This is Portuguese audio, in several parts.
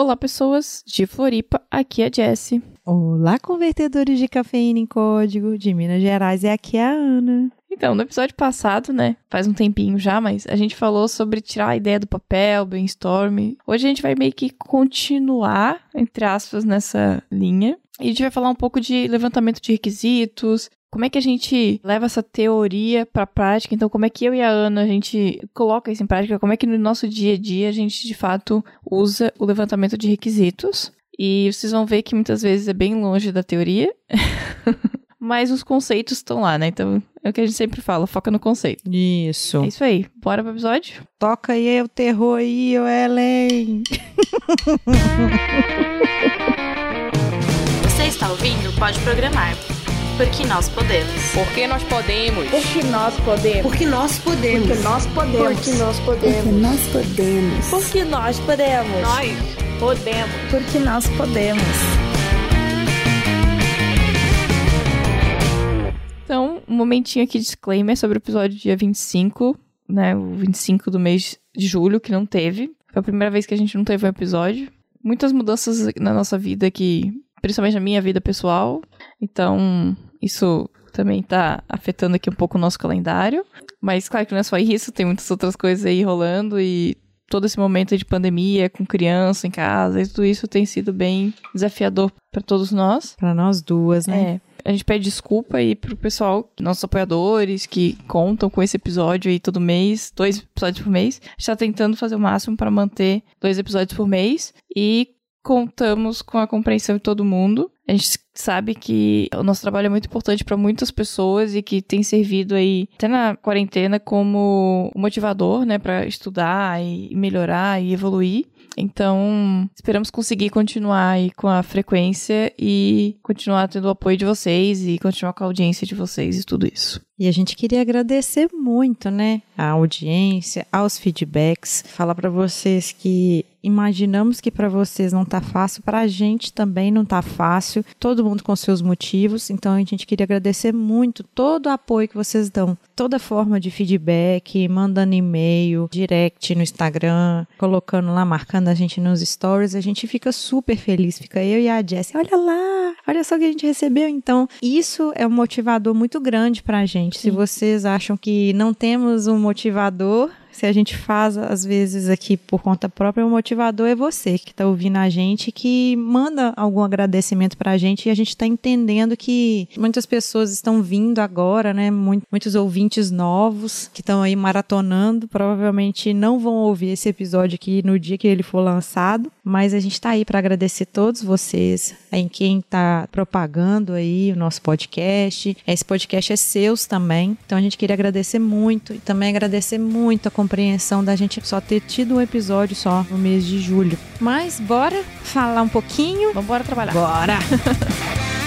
Olá, pessoas de Floripa, aqui é a Jessie. Olá, convertedores de cafeína em código de Minas Gerais, é aqui a Ana. Então, no episódio passado, né, faz um tempinho já, mas a gente falou sobre tirar a ideia do papel, brainstorm. Hoje a gente vai meio que continuar, entre aspas, nessa linha. E a gente vai falar um pouco de levantamento de requisitos, como é que a gente leva essa teoria para a prática? Então, como é que eu e a Ana a gente coloca isso em prática? Como é que no nosso dia a dia a gente de fato usa o levantamento de requisitos? E vocês vão ver que muitas vezes é bem longe da teoria, mas os conceitos estão lá, né? Então, é o que a gente sempre fala, foca no conceito. Isso. É isso aí. Bora pro episódio? Toca aí o terror aí, ô Ellen. Você está ouvindo Pode Programar porque nós podemos. Porque nós podemos. Porque nós podemos. Porque nós podemos. Porque nós podemos. Porque nós podemos. Porque nós podemos. Nós podemos. Porque nós podemos. Então, um momentinho aqui de disclaimer sobre o episódio dia 25, né? O 25 do mês de julho, que não teve. Foi a primeira vez que a gente não teve um episódio. Muitas mudanças na nossa vida que principalmente na minha vida pessoal. Então, isso também tá afetando aqui um pouco o nosso calendário. Mas claro que não é só isso, tem muitas outras coisas aí rolando e todo esse momento de pandemia com criança em casa, e tudo isso tem sido bem desafiador para todos nós. Para nós duas, né? É. A gente pede desculpa aí pro pessoal, nossos apoiadores que contam com esse episódio aí todo mês, dois episódios por mês. A gente tá tentando fazer o máximo para manter dois episódios por mês e contamos com a compreensão de todo mundo. A gente sabe que o nosso trabalho é muito importante para muitas pessoas e que tem servido aí até na quarentena como motivador, né, para estudar e melhorar e evoluir. Então, esperamos conseguir continuar aí com a frequência e continuar tendo o apoio de vocês e continuar com a audiência de vocês e tudo isso. E a gente queria agradecer muito, né, a audiência, aos feedbacks, falar para vocês que imaginamos que para vocês não tá fácil, para a gente também não tá fácil. Todo mundo com seus motivos, então a gente queria agradecer muito todo o apoio que vocês dão, toda forma de feedback, mandando e-mail, direct no Instagram, colocando lá, marcando a gente nos stories, a gente fica super feliz, fica eu e a Jessie, olha lá, olha só o que a gente recebeu. Então, isso é um motivador muito grande pra gente. Sim. Se vocês acham que não temos um motivador, se a gente faz, às vezes, aqui por conta própria, o motivador é você que está ouvindo a gente, que manda algum agradecimento para a gente e a gente está entendendo que muitas pessoas estão vindo agora, né? Muitos ouvintes novos que estão aí maratonando, provavelmente não vão ouvir esse episódio aqui no dia que ele for lançado, mas a gente está aí para agradecer todos vocês, em quem está propagando aí o nosso podcast. Esse podcast é seus também, então a gente queria agradecer muito e também agradecer muito a compreensão da gente só ter tido um episódio só no mês de julho. Mas bora falar um pouquinho. Vamos bora trabalhar. Bora!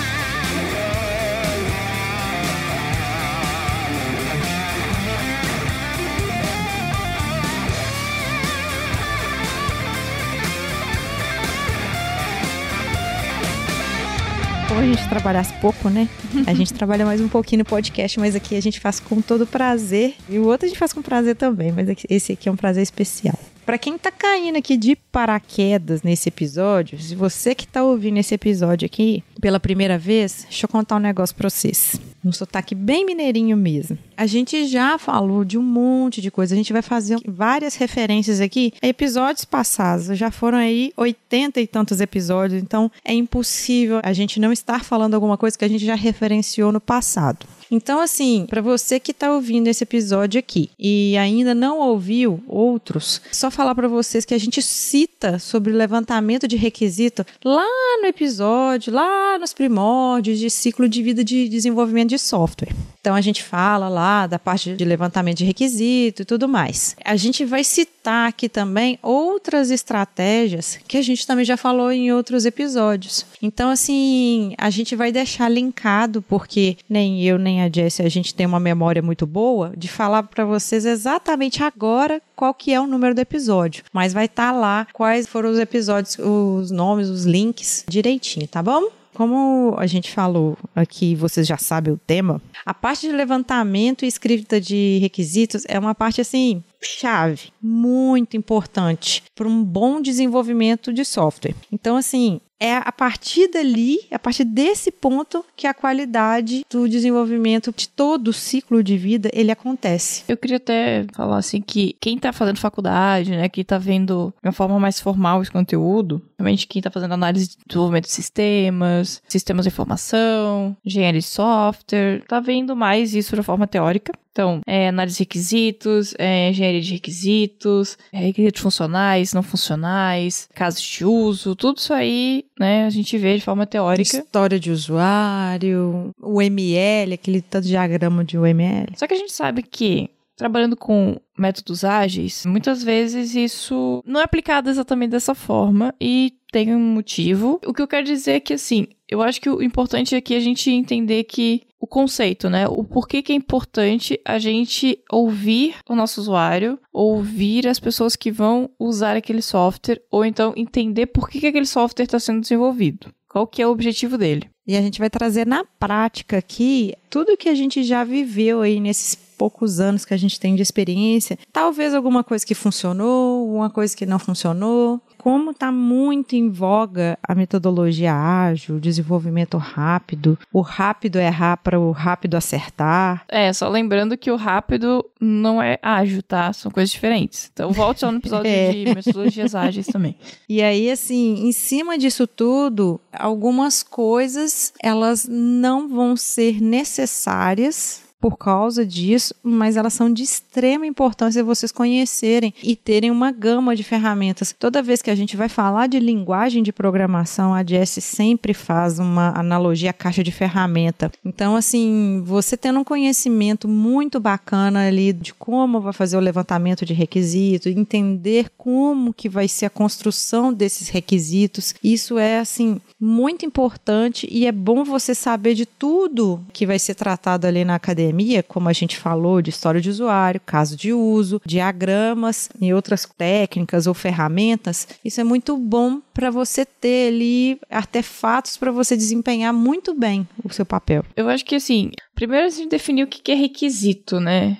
gente trabalhasse pouco, né? A gente trabalha mais um pouquinho no podcast, mas aqui a gente faz com todo prazer. E o outro a gente faz com prazer também, mas esse aqui é um prazer especial. Para quem tá caindo aqui de paraquedas nesse episódio, se você que tá ouvindo esse episódio aqui pela primeira vez, deixa eu contar um negócio pra vocês. Um sotaque bem mineirinho mesmo. A gente já falou de um monte de coisa. A gente vai fazer várias referências aqui a episódios passados. Já foram aí oitenta e tantos episódios, então é impossível a gente não estar falando alguma coisa que a gente já referenciou no passado. Então, assim, para você que está ouvindo esse episódio aqui e ainda não ouviu outros, só falar para vocês que a gente cita sobre levantamento de requisito lá no episódio, lá nos primórdios de ciclo de vida de desenvolvimento de software. Então a gente fala lá da parte de levantamento de requisito e tudo mais. A gente vai citar aqui também outras estratégias que a gente também já falou em outros episódios. Então, assim, a gente vai deixar linkado, porque nem eu nem a Jessie a gente tem uma memória muito boa de falar para vocês exatamente agora qual que é o número do episódio. Mas vai estar tá lá quais foram os episódios, os nomes, os links direitinho, tá bom? Como a gente falou aqui, vocês já sabem o tema, a parte de levantamento e escrita de requisitos é uma parte assim chave, muito importante para um bom desenvolvimento de software. Então, assim, é a partir dali, a partir desse ponto, que a qualidade do desenvolvimento de todo o ciclo de vida ele acontece. Eu queria até falar assim que quem tá fazendo faculdade, né, que tá vendo de uma forma mais formal esse conteúdo, realmente quem tá fazendo análise de desenvolvimento de sistemas, sistemas de informação, engenharia de software, tá vendo mais isso de forma teórica. Então, é, análise de requisitos, é, engenharia de requisitos, é, requisitos funcionais, não funcionais, casos de uso, tudo isso aí, né, a gente vê de forma teórica. História de usuário, o ML, aquele tanto diagrama de UML. Só que a gente sabe que trabalhando com métodos ágeis, muitas vezes isso não é aplicado exatamente dessa forma e tem um motivo. O que eu quero dizer é que, assim, eu acho que o importante aqui é a gente entender que o conceito, né? O porquê que é importante a gente ouvir o nosso usuário, ouvir as pessoas que vão usar aquele software, ou então entender por que, que aquele software está sendo desenvolvido. Qual que é o objetivo dele? E a gente vai trazer na prática aqui tudo que a gente já viveu aí nesses poucos anos que a gente tem de experiência. Talvez alguma coisa que funcionou, uma coisa que não funcionou. Como está muito em voga a metodologia ágil, o desenvolvimento rápido, o rápido errar para o rápido acertar. É, só lembrando que o rápido não é ágil, tá? São coisas diferentes. Então volte só no episódio É. de metodologias ágeis também. E aí, assim, em cima disso tudo, algumas coisas elas não vão ser necessárias por causa disso, mas elas são de extrema importância vocês conhecerem e terem uma gama de ferramentas. Toda vez que a gente vai falar de linguagem de programação, a JS sempre faz uma analogia à caixa de ferramenta. Então, assim, você tendo um conhecimento muito bacana ali de como vai fazer o levantamento de requisitos, entender como que vai ser a construção desses requisitos, isso é assim muito importante e é bom você saber de tudo que vai ser tratado ali na academia, como a gente falou, de história de usuário, caso de uso, diagramas e outras técnicas ou ferramentas. Isso é muito bom para você ter ali artefatos para você desempenhar muito bem o seu papel. Eu acho que assim, primeiro a gente definiu o que é requisito, né?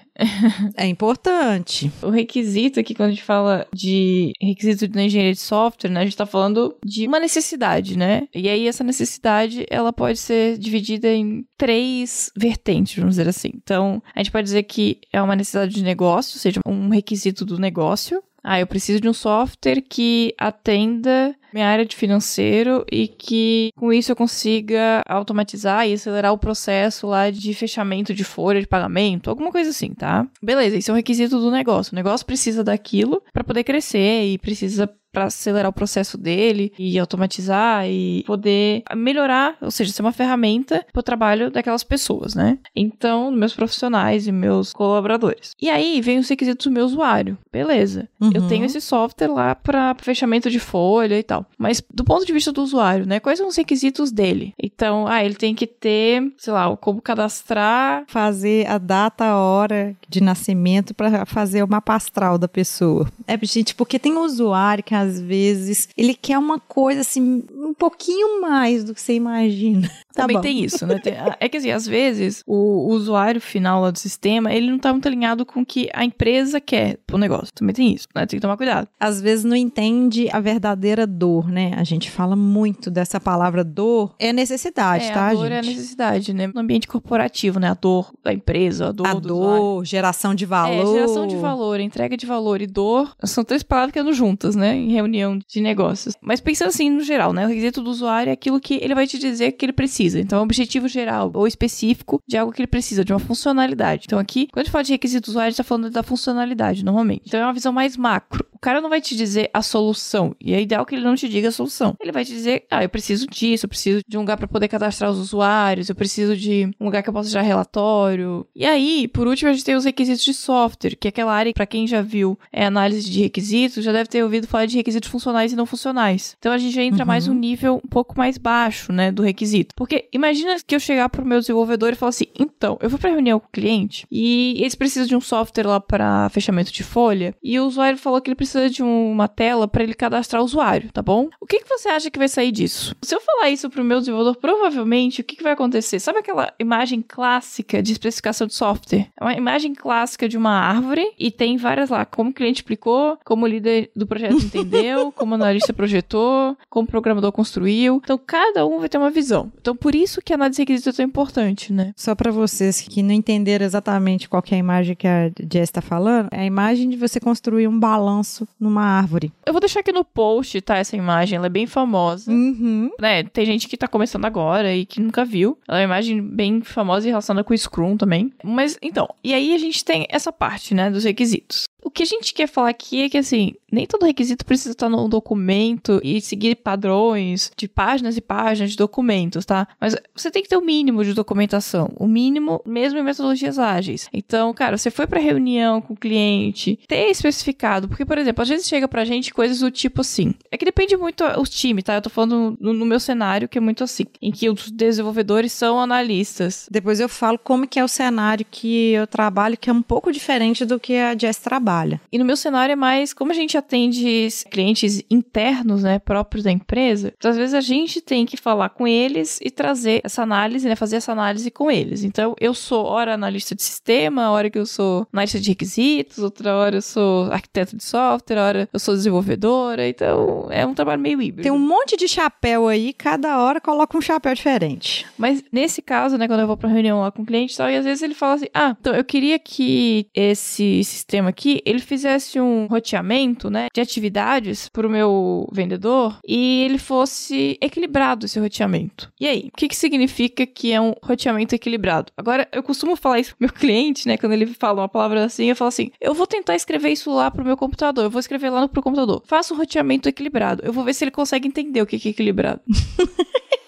É importante. O requisito aqui, quando a gente fala de requisito na engenharia de software, né, a gente está falando de uma necessidade, né? E aí essa necessidade, ela pode ser dividida em três vertentes, vamos dizer assim. Então, a gente pode dizer que é uma necessidade de negócio, ou seja, um requisito do negócio. Ah, eu preciso de um software que atenda minha área de financeiro e que com isso eu consiga automatizar e acelerar o processo lá de fechamento de folha de pagamento, alguma coisa assim, tá? Beleza, isso é um requisito do negócio. O negócio precisa daquilo para poder crescer e precisa para acelerar o processo dele e automatizar e poder melhorar, ou seja, ser uma ferramenta para o trabalho daquelas pessoas, né? Então, meus profissionais e meus colaboradores. E aí vem os requisitos do meu usuário. Beleza. Eu Uhum. tenho esse software lá para fechamento de folha e tal. Mas do ponto de vista do usuário, né? Quais são os requisitos dele? Então, ah, ele tem que ter, sei lá, como cadastrar Fazer a data, a hora de nascimento para fazer o mapa astral da pessoa. É, gente, porque tem um usuário que às vezes ele quer uma coisa assim, um pouquinho mais do que você imagina. Tá Também bom. tem isso, né? Tem- é que assim, às vezes, o usuário final lá do sistema, ele não tá muito alinhado com o que a empresa quer pro negócio. Também tem isso, né? Tem que tomar cuidado. às vezes não entende a verdadeira dor, né? A gente fala muito dessa palavra dor. É necessidade, é, tá, a dor gente? é a necessidade, né? No ambiente corporativo, né? A dor da empresa, a dor a do usuário. dor, geração de valor. É, geração de valor, entrega de valor e dor são três palavras que andam juntas, né? Em reunião de negócios. Mas pensando assim, no geral, né? O requisito do usuário é aquilo que ele vai te dizer que ele precisa. Então, é um objetivo geral ou específico de algo que ele precisa, de uma funcionalidade. Então, aqui, quando a gente fala de requisito usuário, a gente tá falando da funcionalidade, normalmente. Então, é uma visão mais macro. O cara não vai te dizer a solução. E é ideal que ele não te diga a solução. Ele vai te dizer, ah, eu preciso disso, eu preciso de um lugar para poder cadastrar os usuários, eu preciso de um lugar que eu possa gerar relatório. E aí, por último, a gente tem os requisitos de software, que é aquela área, para quem já viu é análise de requisitos, já deve ter ouvido falar de requisitos funcionais e não funcionais. Então a gente já entra mais um nível um pouco mais baixo, né, do requisito. Porque imagina que eu chegar pro meu desenvolvedor e falar assim: então, eu vou pra reunião com o cliente e eles precisam de um software lá para fechamento de folha, e o usuário falou que ele precisa precisa de uma tela para ele cadastrar o usuário, tá bom? O que, que você acha que vai sair disso? Se eu falar isso pro meu desenvolvedor, provavelmente o que, que vai acontecer? Sabe aquela imagem clássica de especificação de software? É uma imagem clássica de uma árvore e tem várias lá, como o cliente explicou, como o líder do projeto entendeu, como o analista projetou, como o programador construiu. Então, cada um vai ter uma visão. Então, por isso que a análise de requisitos é tão importante, né? Só para vocês que não entenderam exatamente qual é a imagem que a Jess está falando, é a imagem de você construir um balanço numa árvore. Eu vou deixar aqui no post, tá? Essa imagem, ela é bem famosa. Uhum. Né? Tem gente que tá começando agora e que nunca viu. Ela é uma imagem bem famosa e relacionada com o Scrum também. Mas, então, e aí a gente tem essa parte, né, dos requisitos. O que a gente quer falar aqui é que, assim, nem todo requisito precisa estar num documento e seguir padrões de páginas e páginas de documentos, tá? Mas você tem que ter o mínimo de documentação, o mínimo mesmo em metodologias ágeis. Então, cara, você foi para reunião com o cliente, ter especificado, porque, por exemplo, às vezes chega pra gente coisas do tipo assim. É que depende muito o time, tá? Eu tô falando no, no meu cenário que é muito assim, em que os desenvolvedores são analistas. Depois eu falo como que é o cenário que eu trabalho, que é um pouco diferente do que a Jess trabalha. E no meu cenário é mais como a gente atende clientes internos, né, próprios da empresa. Então, às vezes a gente tem que falar com eles e trazer essa análise, né, fazer essa análise com eles. Então, eu sou hora analista de sistema, hora que eu sou analista de requisitos, outra hora eu sou arquiteto de software, hora eu sou desenvolvedora. Então, é um trabalho meio híbrido. Tem um monte de chapéu aí, cada hora coloca um chapéu diferente. Mas nesse caso, né, quando eu vou pra reunião lá com o cliente e tal, e às vezes ele fala assim: "Ah, então eu queria que esse sistema aqui, ele fizesse um roteamento, né, de atividades pro meu vendedor e ele fosse equilibrado esse roteamento". E aí, o que que significa que é um roteamento equilibrado? Agora, eu costumo falar isso pro meu cliente, né, quando ele fala uma palavra assim, eu falo assim: "Eu vou tentar escrever isso lá pro meu computador, eu vou escrever lá no pro computador. Faça um roteamento equilibrado. Eu vou ver se ele consegue entender o que que é equilibrado".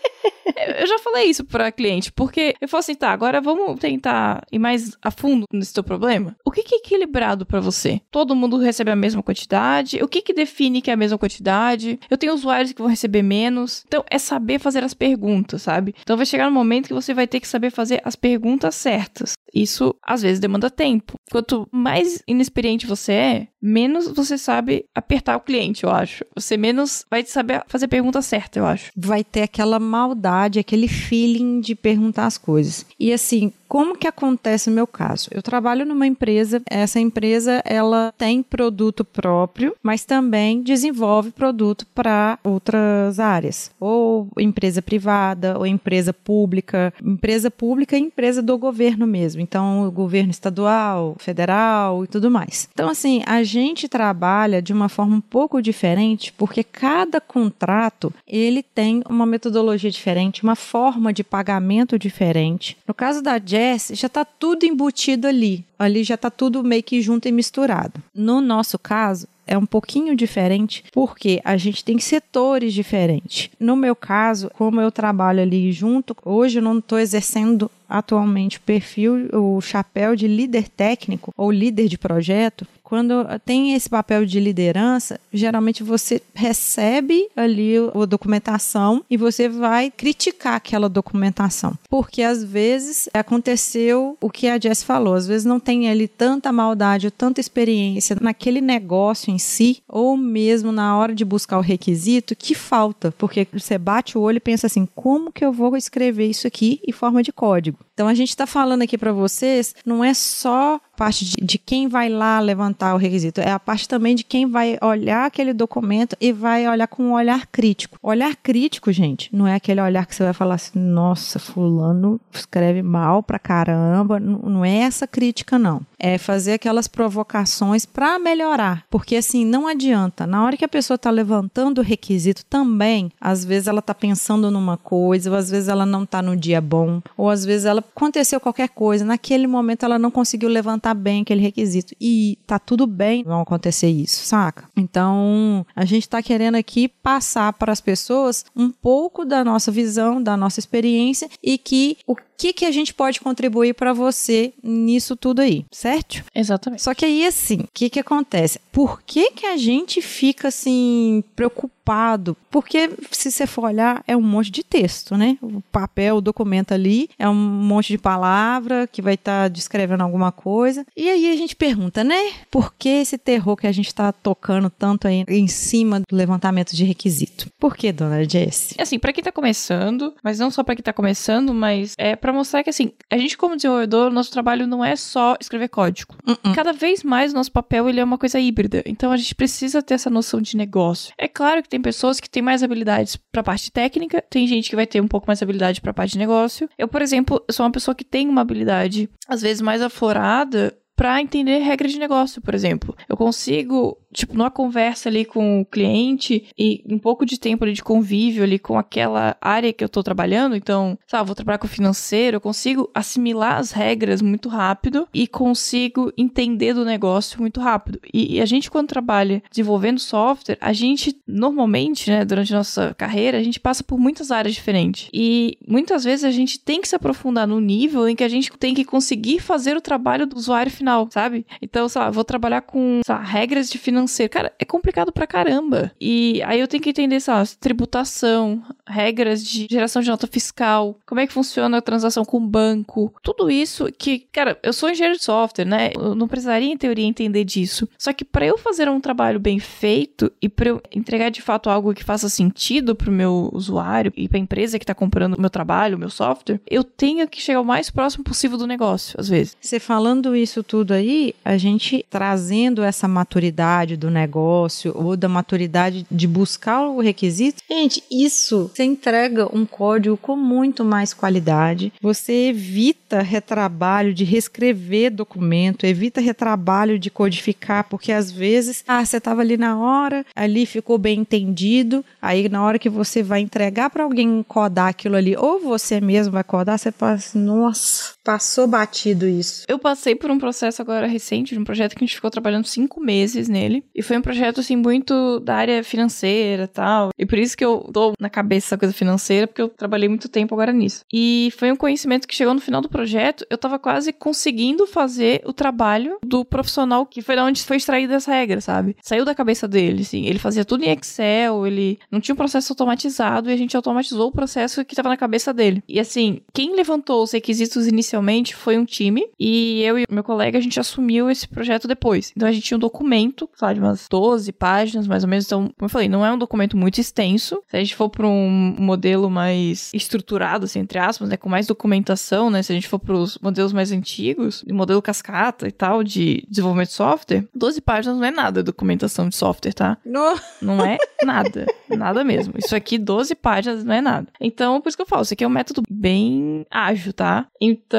Eu já falei isso pra cliente, porque eu falo assim, tá, agora vamos tentar ir mais a fundo nesse teu problema. O que, que é equilibrado pra você? Todo mundo recebe a mesma quantidade? O que, que define que é a mesma quantidade? Eu tenho usuários que vão receber menos. Então, é saber fazer as perguntas, sabe? Então, vai chegar um momento que você vai ter que saber fazer as perguntas certas. Isso, às vezes, demanda tempo. Quanto mais inexperiente você é, menos você sabe apertar o cliente, eu acho. Você menos vai saber fazer a pergunta certa, eu acho. Vai ter aquela maldade, aquele feeling de perguntar as coisas. E assim, como que acontece no meu caso? Eu trabalho numa empresa, essa empresa ela tem produto próprio, mas também desenvolve produto para outras áreas, ou empresa privada, ou empresa pública, empresa pública e empresa do governo mesmo. Então, o governo estadual, federal e tudo mais. Então, assim, a gente trabalha de uma forma um pouco diferente, porque cada contrato ele tem uma metodologia diferente, uma forma de pagamento diferente. No caso da Jess, já está tudo embutido ali. Ali já está tudo meio que junto e misturado. No nosso caso, é um pouquinho diferente porque a gente tem setores diferentes. No meu caso, como eu trabalho ali junto, hoje eu não estou exercendo atualmente o perfil, o chapéu de líder técnico ou líder de projeto. Quando tem esse papel de liderança, geralmente você recebe ali a documentação e você vai criticar aquela documentação. Porque às vezes aconteceu o que a Jess falou, às vezes não tem ali tanta maldade ou tanta experiência naquele negócio em si, ou mesmo na hora de buscar o requisito, que falta. Porque você bate o olho e pensa assim: como que eu vou escrever isso aqui em forma de código? Então a gente está falando aqui para vocês, não é só parte de, de, quem vai lá levantar o requisito, é a parte também de quem vai olhar aquele documento e vai olhar com um olhar crítico. Olhar crítico, gente, não é aquele olhar que você vai falar assim, nossa, fulano escreve mal pra caramba, não, não é essa crítica não. É fazer aquelas provocações para melhorar, porque assim, não adianta, na hora que a pessoa está levantando o requisito também, às vezes ela está pensando numa coisa, ou às vezes ela não está no dia bom, ou às vezes ela aconteceu qualquer coisa, naquele momento ela não conseguiu levantar bem aquele requisito. E tá tudo bem não acontecer isso, saca? Então, a gente tá querendo aqui passar para as pessoas um pouco da nossa visão, da nossa experiência e que o que, que a gente pode contribuir para você nisso tudo aí, certo? Exatamente. Só que aí, assim, o que que acontece? Por que que a gente fica, assim, preocupado? Porque, se você for olhar, é um monte de texto, né? O papel, o documento ali, é um monte de palavra que vai estar descrevendo alguma coisa. E aí a gente pergunta, né? Por que esse terror que a gente está tocando tanto aí em cima do levantamento de requisito? Por que, dona Jess? Assim, pra quem tá começando, mas não só pra quem tá começando, mas é mostrar que, assim, a gente como desenvolvedor, nosso trabalho não é só escrever código. Uh-uh. Cada vez mais o nosso papel ele é uma coisa híbrida. Então a gente precisa ter essa noção de negócio. É claro que tem pessoas que têm mais habilidades pra parte técnica, tem gente que vai ter um pouco mais habilidade pra parte de negócio. Eu, por exemplo, sou uma pessoa que tem uma habilidade às vezes mais aflorada pra entender regras de negócio, por exemplo. Eu consigo, tipo, numa conversa ali com o cliente e um pouco de tempo ali de convívio ali com aquela área que eu tô trabalhando, então, sabe, vou trabalhar com financeiro, eu consigo assimilar as regras muito rápido e consigo entender do negócio muito rápido. E, e a gente, quando trabalha desenvolvendo software, a gente, normalmente, né, durante a nossa carreira, a gente passa por muitas áreas diferentes. E muitas vezes a gente tem que se aprofundar no nível em que a gente tem que conseguir fazer o trabalho do usuário final, sabe? Então, sei lá, vou trabalhar com sei lá, regras de financeiro. Cara, é complicado pra caramba. E aí eu tenho que entender, lá, tributação, regras de geração de nota fiscal, como é que funciona a transação com o banco. Tudo isso que, cara, eu sou engenheiro de software, né? Eu não precisaria, em teoria, entender disso. Só que para eu fazer um trabalho bem feito e para eu entregar de fato algo que faça sentido pro meu usuário e pra empresa que tá comprando o meu trabalho, o meu software, eu tenho que chegar o mais próximo possível do negócio, às vezes. Você falando isso tudo aí, a gente trazendo essa maturidade do negócio ou da maturidade de buscar o requisito, gente, isso você entrega um código com muito mais qualidade. Você evita retrabalho de reescrever documento, evita retrabalho de codificar, porque às vezes, ah, você estava ali na hora, ali ficou bem entendido, aí na hora que você vai entregar para alguém codar aquilo ali, ou você mesmo vai codar, você fala assim, nossa, passou batido isso. Eu passei por um processo agora recente, de um projeto que a gente ficou trabalhando cinco meses nele. E foi um projeto, assim, muito da área financeira tal. E por isso que eu tô na cabeça essa coisa financeira, porque eu trabalhei muito tempo agora nisso. E foi um conhecimento que chegou no final do projeto, eu tava quase conseguindo fazer o trabalho do profissional que foi da onde foi extraída essa regra, sabe? Saiu da cabeça dele, assim. Ele fazia tudo em Excel, ele não tinha um processo automatizado e a gente automatizou o processo que tava na cabeça dele. E assim, quem levantou os requisitos inicialmente foi um time e eu e meu colega a gente assumiu esse projeto depois. Então a gente tinha um documento, sei lá, de umas 12 páginas mais ou menos. Então, como eu falei, não é um documento muito extenso. Se a gente for para um modelo mais estruturado, assim, entre aspas, né, com mais documentação, né, se a gente for para os modelos mais antigos, modelo cascata e tal de desenvolvimento de software, 12 páginas não é nada documentação de software, tá? No... Não é nada. nada mesmo. Isso aqui, 12 páginas, não é nada. Então, por isso que eu falo, isso aqui é um método bem ágil, tá?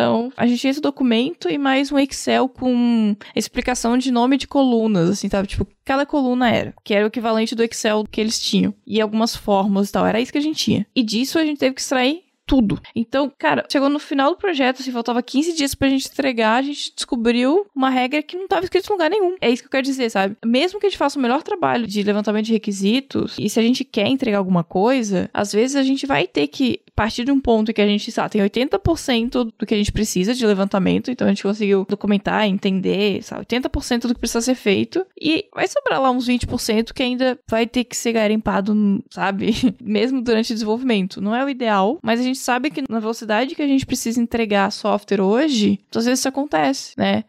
Então, a gente tinha esse documento e mais um Excel com explicação de nome de colunas, assim, sabe? Tipo, cada coluna era, que era o equivalente do Excel que eles tinham. E algumas fórmulas e tal. Era isso que a gente tinha. E disso a gente teve que extrair tudo. Então, cara, chegou no final do projeto, assim, faltava 15 dias pra gente entregar, a gente descobriu uma regra que não tava escrita em lugar nenhum. É isso que eu quero dizer, sabe? Mesmo que a gente faça o melhor trabalho de levantamento de requisitos, e se a gente quer entregar alguma coisa, às vezes a gente vai ter que partir de um ponto que a gente, sabe, tem 80% do que a gente precisa de levantamento, então a gente conseguiu documentar, entender, sabe, 80% do que precisa ser feito, e vai sobrar lá uns 20% que ainda vai ter que ser garimpado, sabe, mesmo durante o desenvolvimento. Não é o ideal, mas a gente sabe que na velocidade que a gente precisa entregar software hoje, às vezes isso acontece, né?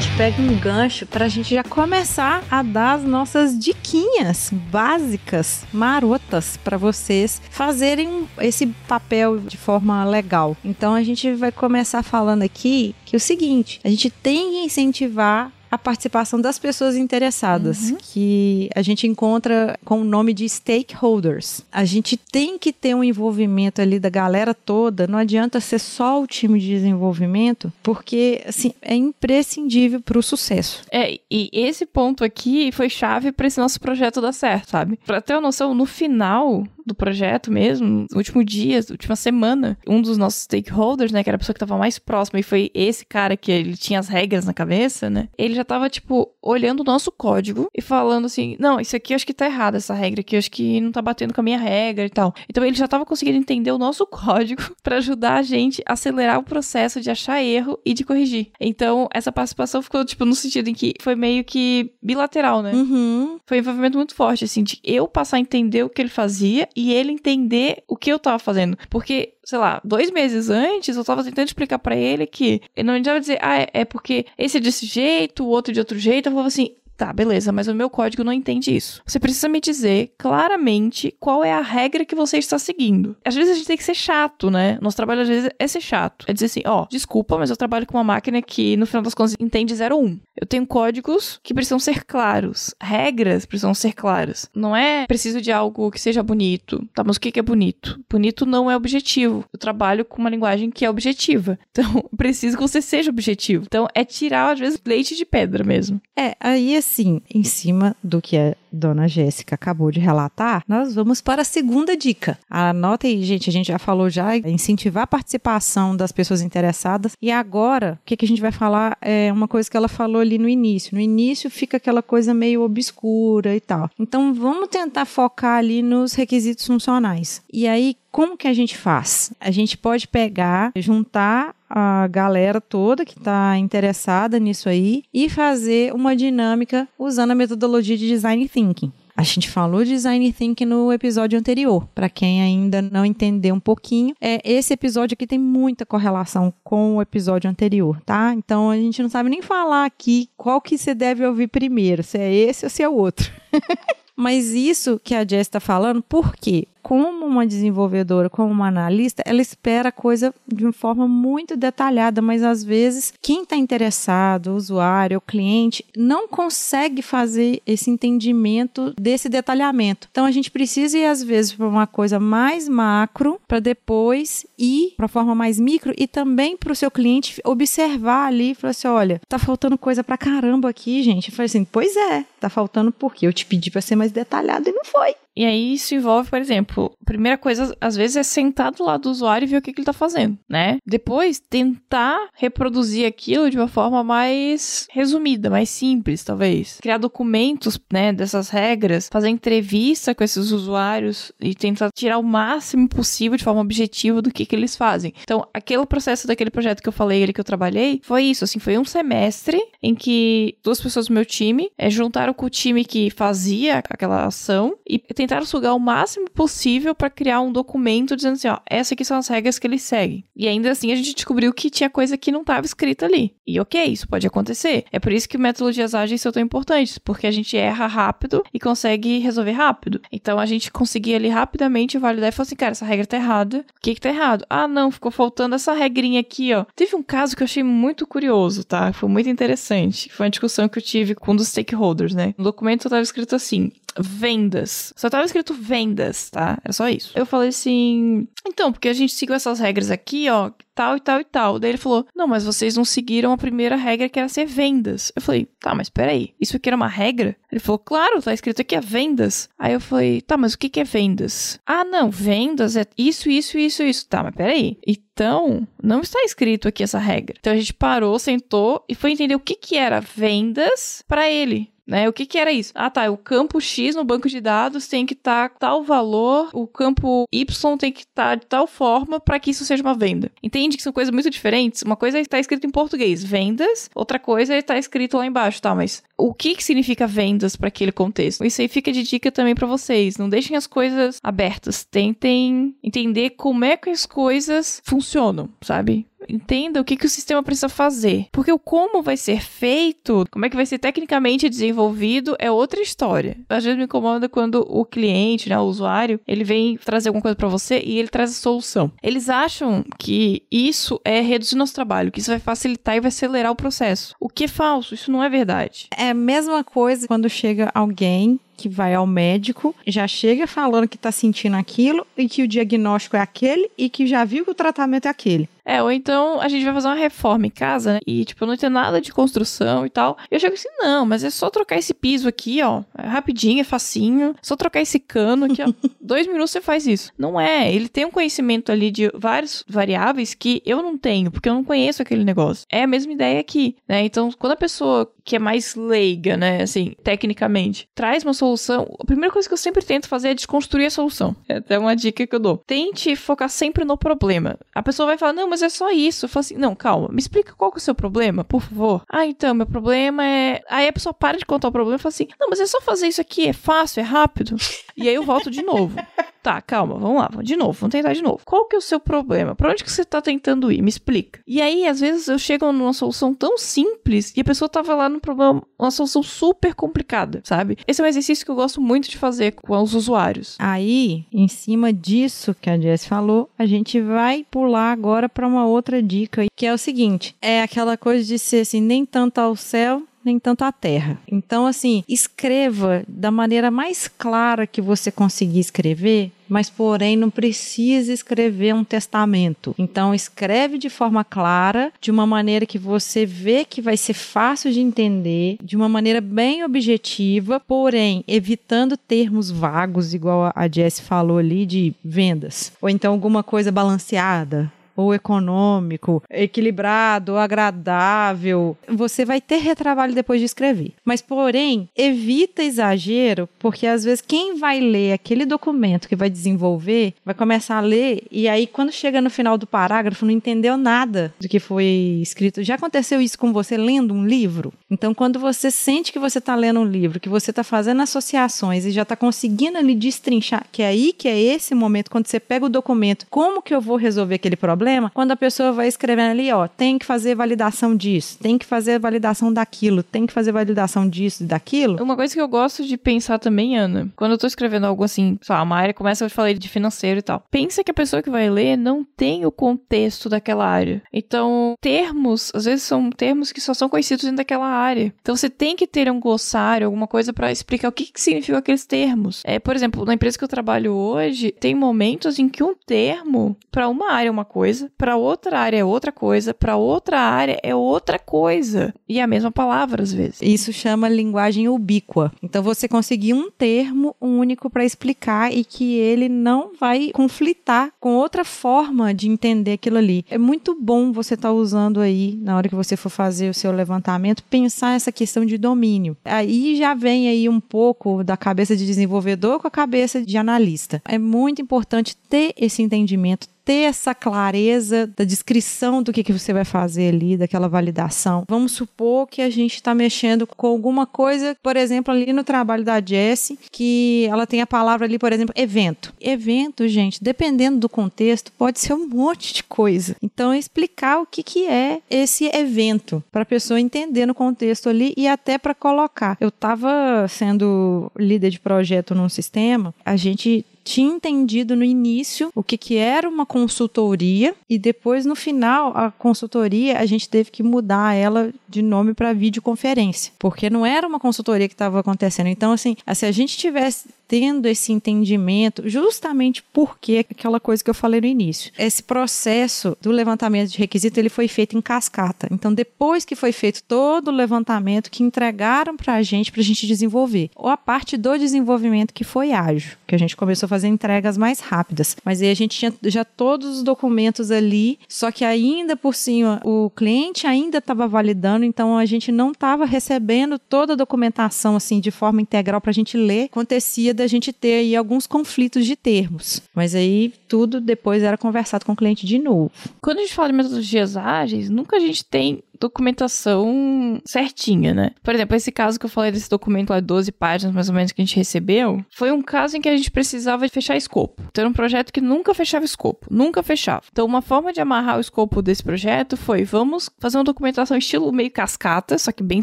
Gente pega um gancho para a gente já começar a dar as nossas diquinhas básicas, marotas, para vocês fazerem esse papel de forma legal. Então a gente vai começar falando aqui que é o seguinte: a gente tem que incentivar a participação das pessoas interessadas, que a gente encontra com o nome de stakeholders. A gente tem que ter um envolvimento ali da galera toda, não adianta ser só o time de desenvolvimento, porque assim, é imprescindível para o sucesso. É, e esse ponto aqui foi chave para esse nosso projeto dar certo, sabe? Pra ter uma noção, no final do projeto mesmo, no último dia, última semana, um dos nossos stakeholders, né, que era a pessoa que tava mais próxima e foi esse cara que ele tinha as regras na cabeça, né? Ele já tava tipo olhando o nosso código e falando assim: "Não, isso aqui eu acho que tá errado essa regra aqui, eu acho que não tá batendo com a minha regra e tal". Então ele já tava conseguindo entender o nosso código para ajudar a gente a acelerar o processo de achar erro e de corrigir. Então, essa participação ficou tipo no sentido em que foi meio que bilateral, né? Uhum. Foi um envolvimento muito forte, assim, de eu passar a entender o que ele fazia e ele entender o que eu tava fazendo. Porque, sei lá, dois meses antes, eu tava tentando explicar pra ele que ele não adianta dizer, ah, é- é porque esse é desse jeito, o outro de outro jeito. Eu falava assim. Tá, beleza, mas o meu código não entende isso. Você precisa me dizer claramente qual é a regra que você está seguindo. Às vezes a gente tem que ser chato, né? Nosso trabalho às vezes é ser chato. É dizer assim, ó, desculpa, mas eu trabalho com uma máquina que no final das contas entende 01. Eu tenho códigos que precisam ser claros. Regras precisam ser claras. Não é preciso de algo que seja bonito. Tá, mas o que é bonito? Bonito não é objetivo. Eu trabalho com uma linguagem que é objetiva. Então, preciso que você seja objetivo. Então, é tirar, às vezes, leite de pedra mesmo. É, aí assim, em cima do que a dona Jéssica acabou de relatar, nós vamos para a segunda dica. Anota aí, gente, a gente já falou já, incentivar a participação das pessoas interessadas. E agora, o que, que a gente vai falar é uma coisa que ela falou ali no início. No início fica aquela coisa meio obscura e tal. Então vamos tentar focar ali nos requisitos funcionais. E aí, como que a gente faz? A gente pode pegar, juntar a galera toda que está interessada nisso aí e fazer uma dinâmica usando a metodologia de design thinking. A gente falou de design thinking no episódio anterior. Para quem ainda não entendeu um pouquinho, é esse episódio aqui tem muita correlação com o episódio anterior, tá? Então a gente não sabe nem falar aqui qual que você deve ouvir primeiro, se é esse ou se é o outro. Mas isso que a Jess está falando, por quê? Como uma desenvolvedora, como uma analista, ela espera a coisa de uma forma muito detalhada, mas às vezes quem está interessado, o usuário, o cliente, não consegue fazer esse entendimento desse detalhamento. Então a gente precisa ir às vezes para uma coisa mais macro, para depois ir para a forma mais micro e também para o seu cliente observar ali e falar assim: olha, tá faltando coisa para caramba aqui, gente. Eu falei assim: pois é, tá faltando porque eu te pedi para ser mais detalhado e não foi. E aí isso envolve, por exemplo, primeira coisa, às vezes, é sentar do lado do usuário e ver o que, que ele tá fazendo, né? Depois, tentar reproduzir aquilo de uma forma mais resumida, mais simples, talvez. Criar documentos, né, dessas regras, fazer entrevista com esses usuários e tentar tirar o máximo possível de forma objetiva do que, que eles fazem. Então, aquele processo daquele projeto que eu falei ali que eu trabalhei, foi isso, assim, foi um semestre em que duas pessoas do meu time eh, juntaram com o time que fazia aquela ação e tentaram sugar o máximo possível para criar um documento dizendo assim, ó, essas aqui são as regras que eles seguem. E ainda assim a gente descobriu que tinha coisa que não estava escrita ali. E ok, isso pode acontecer. É por isso que metodologias ágeis são tão importantes, porque a gente erra rápido e consegue resolver rápido. Então a gente conseguia ali rapidamente validar e falar assim, cara, essa regra tá errada. O que que tá errado? Ah, não, ficou faltando essa regrinha aqui, ó. Teve um caso que eu achei muito curioso, tá? Foi muito interessante. Foi uma discussão que eu tive com um dos stakeholders, né? No documento só tava escrito assim, vendas. Só tava escrito vendas, tá? Era só isso. Eu falei assim, então, porque a gente seguiu essas regras aqui, ó, tal e tal e tal. Daí ele falou, não, mas vocês não seguiram a primeira regra que era ser vendas. Eu falei, tá, mas peraí, isso aqui era uma regra? Ele falou, claro, tá escrito aqui é vendas. Aí eu falei, tá, mas o que que é vendas? Ah, não, vendas é isso, isso, isso, isso. Tá, mas peraí. Então, não está escrito aqui essa regra. Então a gente parou, sentou e foi entender o que que era vendas para ele né? O que que era isso? Ah, tá, o campo X no banco de dados tem que estar tá tal valor, o campo Y tem que estar tá de tal forma para que isso seja uma venda. Entende que são coisas muito diferentes? Uma coisa está escrito em português, vendas, outra coisa está escrito lá embaixo, tá? Mas o que que significa vendas para aquele contexto? Isso aí fica de dica também para vocês. Não deixem as coisas abertas. Tentem entender como é que as coisas funcionam, sabe? Entenda o que, que o sistema precisa fazer. Porque o como vai ser feito, como é que vai ser tecnicamente desenvolvido, é outra história. Às vezes me incomoda quando o cliente, né, o usuário, ele vem trazer alguma coisa para você e ele traz a solução. Eles acham que isso é reduzir nosso trabalho, que isso vai facilitar e vai acelerar o processo. O que é falso, isso não é verdade. É a mesma coisa quando chega alguém que vai ao médico, já chega falando que tá sentindo aquilo e que o diagnóstico é aquele e que já viu que o tratamento é aquele. É, ou então a gente vai fazer uma reforma em casa né, e, tipo, não entendo nada de construção e tal. Eu chego assim, não, mas é só trocar esse piso aqui, ó. É rapidinho, é facinho. Só trocar esse cano aqui, ó. Dois minutos você faz isso. Não é. Ele tem um conhecimento ali de várias variáveis que eu não tenho, porque eu não conheço aquele negócio. É a mesma ideia aqui, né? Então, quando a pessoa que é mais leiga, né, assim, tecnicamente, traz uma solução, a primeira coisa que eu sempre tento fazer é desconstruir a solução. É até uma dica que eu dou. Tente focar sempre no problema. A pessoa vai falar, não, mas é só isso. Eu falo assim, não, calma, me explica qual que é o seu problema, por favor. Ah, então, meu problema é. Aí a pessoa para de contar o problema e fala assim, não, mas é só fazer isso aqui, é fácil, é rápido. E aí eu volto de novo. Tá, calma, vamos lá, de novo, vamos tentar de novo. Qual que é o seu problema? Pra onde que você tá tentando ir? Me explica. E aí, às vezes, eu chego numa solução tão simples e a pessoa tava lá no problema, uma solução super complicada, sabe? Esse é um exercício que eu gosto muito de fazer com os usuários. Aí, em cima disso que a Jess falou, a gente vai pular agora para uma outra dica, que é o seguinte: é aquela coisa de ser assim, nem tanto ao céu, nem tanto à terra. Então, assim, escreva da maneira mais clara que você conseguir escrever, mas porém não precisa escrever um testamento. Então escreve de forma clara, de uma maneira que você vê que vai ser fácil de entender, de uma maneira bem objetiva, porém evitando termos vagos, igual a Jess falou ali de vendas, ou então alguma coisa balanceada ou econômico, equilibrado, agradável, você vai ter retrabalho depois de escrever. Mas, porém, evita exagero, porque às vezes quem vai ler aquele documento que vai desenvolver vai começar a ler e aí quando chega no final do parágrafo não entendeu nada do que foi escrito. Já aconteceu isso com você lendo um livro? Então, quando você sente que você está lendo um livro, que você está fazendo associações e já está conseguindo ali destrinchar, que é aí que é esse momento quando você pega o documento, como que eu vou resolver aquele problema? Problema quando a pessoa vai escrevendo ali, ó, tem que fazer validação disso, tem que fazer validação daquilo, tem que fazer validação disso e daquilo. Uma coisa que eu gosto de pensar também, Ana, quando eu tô escrevendo algo assim, sei lá, uma área começa a falar de financeiro e tal. Pensa que a pessoa que vai ler não tem o contexto daquela área. Então, termos, às vezes são termos que só são conhecidos dentro daquela área. Então, você tem que ter um glossário, alguma coisa para explicar o que, que significam aqueles termos. É, por exemplo, na empresa que eu trabalho hoje, tem momentos em que um termo para uma área é uma coisa, coisa, para outra área é outra coisa, para outra área é outra coisa. E é a mesma palavra às vezes. Isso chama linguagem ubíqua. Então você conseguir um termo único para explicar e que ele não vai conflitar com outra forma de entender aquilo ali. É muito bom você estar tá usando aí na hora que você for fazer o seu levantamento, pensar essa questão de domínio. Aí já vem aí um pouco da cabeça de desenvolvedor com a cabeça de analista. É muito importante ter esse entendimento, ter essa clareza da descrição do que, que você vai fazer ali, daquela validação. Vamos supor que a gente está mexendo com alguma coisa, por exemplo, ali no trabalho da Jessie, que ela tem a palavra ali, por exemplo, evento. Evento, gente, dependendo do contexto, pode ser um monte de coisa. Então, explicar o que, que é esse evento, para a pessoa entender no contexto ali e até para colocar. Eu estava sendo líder de projeto num sistema, a gente tinha entendido no início o que, que era uma consultoria e depois no final a consultoria a gente teve que mudar ela de nome para videoconferência, porque não era uma consultoria que estava acontecendo. Então assim, se a gente tivesse tendo esse entendimento, justamente porque aquela coisa que eu falei no início. Esse processo do levantamento de requisito, ele foi feito em cascata. Então, depois que foi feito todo o levantamento, que entregaram para a gente, para a gente desenvolver. Ou a parte do desenvolvimento que foi ágil, que a gente começou a fazer entregas mais rápidas. Mas aí a gente tinha já todos os documentos ali, só que ainda por cima, o cliente ainda estava validando, então a gente não estava recebendo toda a documentação assim de forma integral para a gente ler. Acontecia da da gente ter aí alguns conflitos de termos. Mas aí tudo depois era conversado com o cliente de novo. Quando a gente fala de metodologias ágeis, nunca a gente tem documentação certinha, né? Por exemplo, esse caso que eu falei desse documento lá, 12 páginas mais ou menos que a gente recebeu, foi um caso em que a gente precisava fechar escopo. Então, era um projeto que nunca fechava escopo, nunca fechava. Então, uma forma de amarrar o escopo desse projeto foi, vamos fazer uma documentação estilo meio cascata, só que bem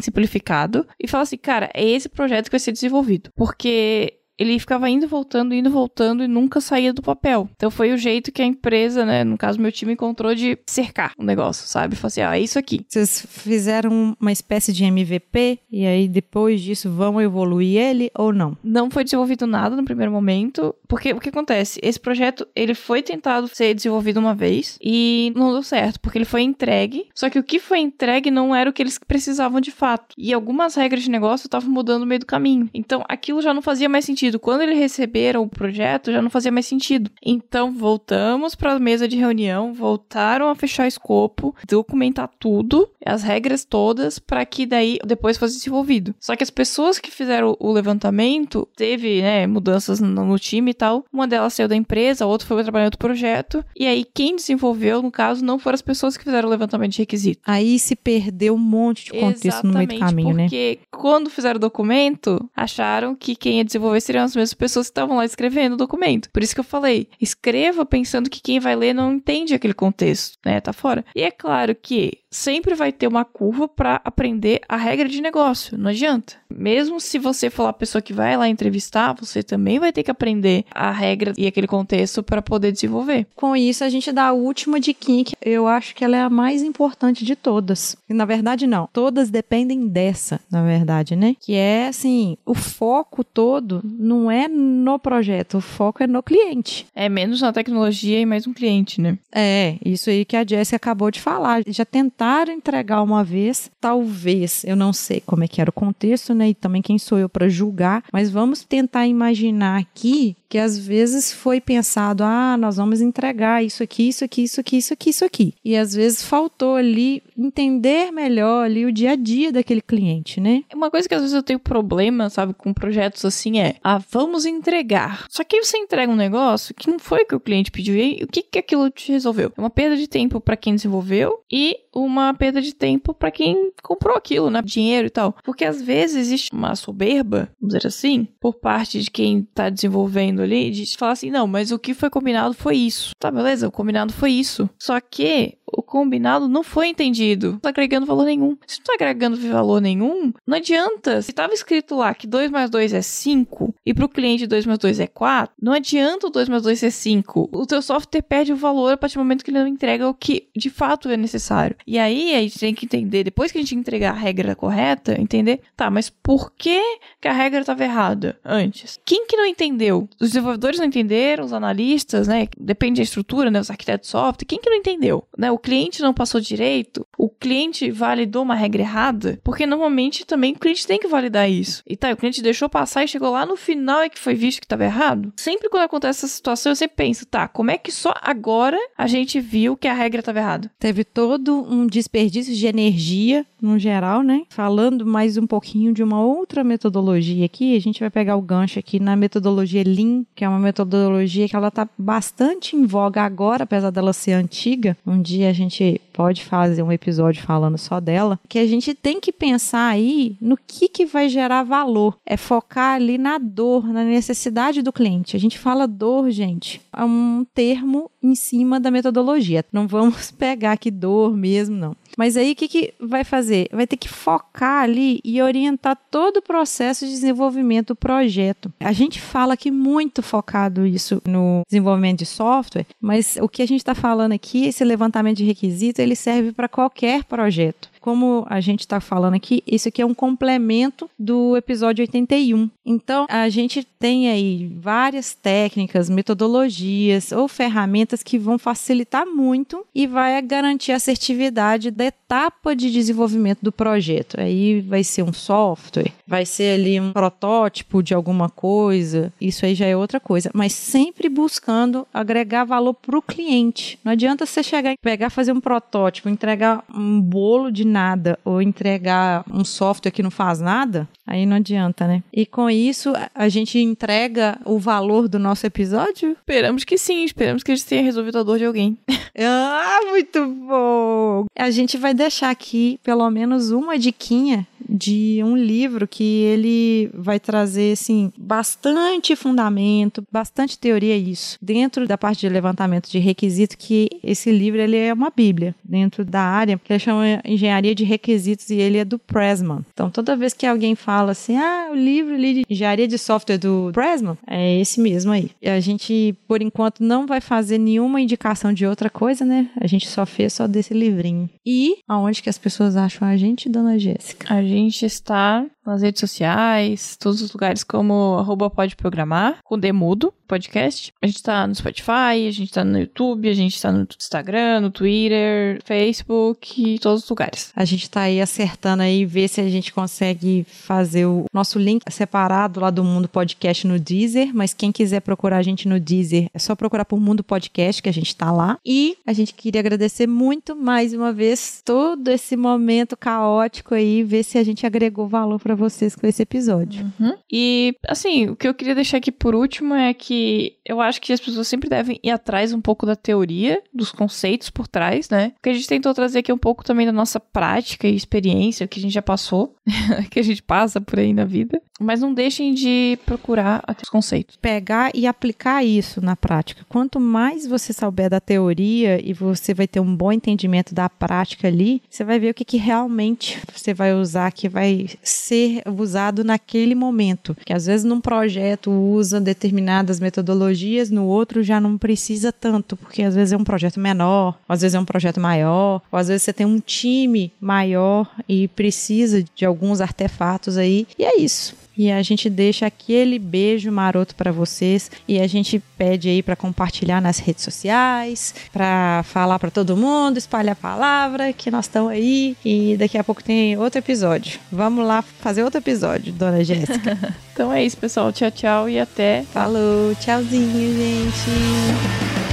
simplificado, e falar assim, cara, é esse projeto que vai ser desenvolvido. Porque ele ficava indo voltando, indo voltando e nunca saía do papel. Então foi o jeito que a empresa, né, no caso meu time encontrou de cercar o negócio, sabe? Falei assim, ah, é isso aqui. Vocês fizeram uma espécie de MVP e aí depois disso vão evoluir ele ou não? Não foi desenvolvido nada no primeiro momento, porque o que acontece? Esse projeto, ele foi tentado ser desenvolvido uma vez e não deu certo, porque ele foi entregue, só que o que foi entregue não era o que eles precisavam de fato. E algumas regras de negócio estavam mudando no meio do caminho. Então aquilo já não fazia mais sentido. Quando eles receberam o projeto, já não fazia mais sentido. Então voltamos para a mesa de reunião, voltaram a fechar escopo, documentar tudo, as regras todas, para que daí depois fosse desenvolvido. Só que as pessoas que fizeram o levantamento, teve né, mudanças no, time e tal. Uma delas saiu da empresa, a outra foi trabalhar em outro projeto. E aí quem desenvolveu, no caso, não foram as pessoas que fizeram o levantamento de requisitos. Aí se perdeu um monte de contexto no meio do caminho, né? porque quando fizeram o documento, acharam que quem ia desenvolver seriam as mesmas pessoas que estavam lá escrevendo o documento. Por isso que eu falei, escreva pensando que quem vai ler não entende aquele contexto, né? Tá fora. E é claro que sempre vai ter uma curva para aprender a regra de negócio, não adianta. Mesmo se você for a pessoa que vai lá entrevistar, você também vai ter que aprender a regra e aquele contexto para poder desenvolver. Com isso, a gente dá a última diquinha que eu acho que ela é a mais importante de todas. E, na verdade, não. Todas dependem dessa, na verdade, né? Que é assim, o foco todo não é no projeto, o foco é no cliente. É menos na tecnologia e mais um cliente, né? É, isso aí que a Jessie acabou de falar. Já tentaram entregar uma vez, talvez, eu não sei como é que era o contexto, né? E também quem sou eu para julgar, mas vamos tentar imaginar aqui que às vezes foi pensado, ah, nós vamos entregar isso aqui, isso aqui, isso aqui, isso aqui, isso aqui. E às vezes faltou ali entender melhor ali o dia a dia daquele cliente, né? Uma coisa que às vezes eu tenho problema, sabe, com projetos assim é, ah, vamos entregar. Só que aí você entrega um negócio que não foi o que o cliente pediu. E o que que aquilo te resolveu? É uma perda de tempo para quem desenvolveu e uma perda de tempo para quem comprou aquilo, né? Dinheiro e tal. Porque às vezes existe uma soberba, vamos dizer assim, por parte de quem tá desenvolvendo ali, de falar assim, não, mas o que foi combinado foi isso. Tá, beleza, o combinado foi isso. Só que o combinado não foi entendido. Não tá agregando valor nenhum. Se não tá agregando valor nenhum, não adianta. Se tava escrito lá que 2 mais 2 é 5 e pro cliente 2 mais 2 é 4, não adianta o 2 mais 2 ser 5. O teu software perde o valor a partir do momento que ele não entrega o que de fato é necessário. E aí a gente tem que entender, depois que a gente entregar a regra correta, entender, tá, mas por que, que a regra estava errada antes? Quem que não entendeu? Os desenvolvedores não entenderam, os analistas, né? Depende da estrutura, né? Os arquitetos de software. Quem que não entendeu? Né? O cliente não passou direito, o cliente validou uma regra errada, porque normalmente também o cliente tem que validar isso. E tá, o cliente deixou passar e chegou lá no final é que foi visto que estava errado. Sempre quando acontece essa situação, eu sempre penso, tá, como é que só agora a gente viu que a regra estava errada? Teve todo um desperdício de energia, no geral, né? Falando mais um pouquinho de uma outra metodologia aqui, a gente vai pegar o gancho aqui na metodologia Lean, que é uma metodologia que ela tá bastante em voga agora, apesar dela ser antiga. Um dia a gente pode fazer um episódio falando só dela, que a gente tem que pensar aí no que que vai gerar valor. É focar ali na dor, na necessidade do cliente. A gente fala dor, gente, é um termo em cima da metodologia. Não vamos pegar aqui dor mesmo, não. Mas aí o que, que vai fazer? Vai ter que focar ali e orientar todo o processo de desenvolvimento do projeto. A gente fala aqui muito focado isso no desenvolvimento de software, mas o que a gente está falando aqui, esse levantamento de requisitos, ele serve para qualquer projeto como a gente está falando aqui, isso aqui é um complemento do episódio 81. Então, a gente tem aí várias técnicas, metodologias ou ferramentas que vão facilitar muito e vai garantir a assertividade da etapa de desenvolvimento do projeto. Aí vai ser um software, vai ser ali um protótipo de alguma coisa, isso aí já é outra coisa, mas sempre buscando agregar valor para o cliente. Não adianta você chegar e pegar, fazer um protótipo, entregar um bolo de nada ou entregar um software que não faz nada, aí não adianta, né? E com isso, a gente entrega o valor do nosso episódio? Esperamos que sim, esperamos que a gente tenha resolvido a dor de alguém. Ah, muito bom! A gente vai deixar aqui pelo menos uma diquinha de um livro que ele vai trazer assim bastante fundamento, bastante teoria isso. Dentro da parte de levantamento de requisito que esse livro ele é uma bíblia dentro da área que ele chama engenharia de requisitos e ele é do Pressman. Então toda vez que alguém fala assim: "Ah, o livro de engenharia de software do Pressman", é esse mesmo aí. E a gente por enquanto não vai fazer nenhuma indicação de outra coisa, né? A gente só fez só desse livrinho. E aonde que as pessoas acham a gente, dona Jéssica? A gente está nas redes sociais, todos os lugares como arroba pode programar, com Demudo podcast. A gente tá no Spotify, a gente tá no YouTube, a gente tá no Instagram, no Twitter, Facebook todos os lugares. A gente tá aí acertando aí, ver se a gente consegue fazer o nosso link separado lá do Mundo Podcast no Deezer, mas quem quiser procurar a gente no Deezer, é só procurar por Mundo Podcast que a gente tá lá. E a gente queria agradecer muito mais uma vez todo esse momento caótico aí, ver se a gente agregou valor para vocês com esse episódio. Uhum. E, assim, o que eu queria deixar aqui por último é que eu acho que as pessoas sempre devem ir atrás um pouco da teoria, dos conceitos por trás, né? Porque a gente tentou trazer aqui um pouco também da nossa prática e experiência, o que a gente já passou, que a gente passa por aí na vida. Mas não deixem de procurar os conceitos. Pegar e aplicar isso na prática. Quanto mais você souber da teoria e você vai ter um bom entendimento da prática ali, você vai ver o que, que realmente você vai usar, que vai ser usado naquele momento. Que às vezes num projeto usa determinadas metodologias, no outro já não precisa tanto, porque às vezes é um projeto menor, às vezes é um projeto maior, ou às vezes você tem um time maior e precisa de alguns artefatos aí. E é isso. E a gente deixa aquele beijo maroto para vocês e a gente pede aí para compartilhar nas redes sociais, para falar para todo mundo, espalhar a palavra que nós estamos aí e daqui a pouco tem outro episódio. Vamos lá fazer outro episódio, dona Jéssica. então é isso, pessoal. Tchau, tchau e até. Falou, tchauzinho, gente.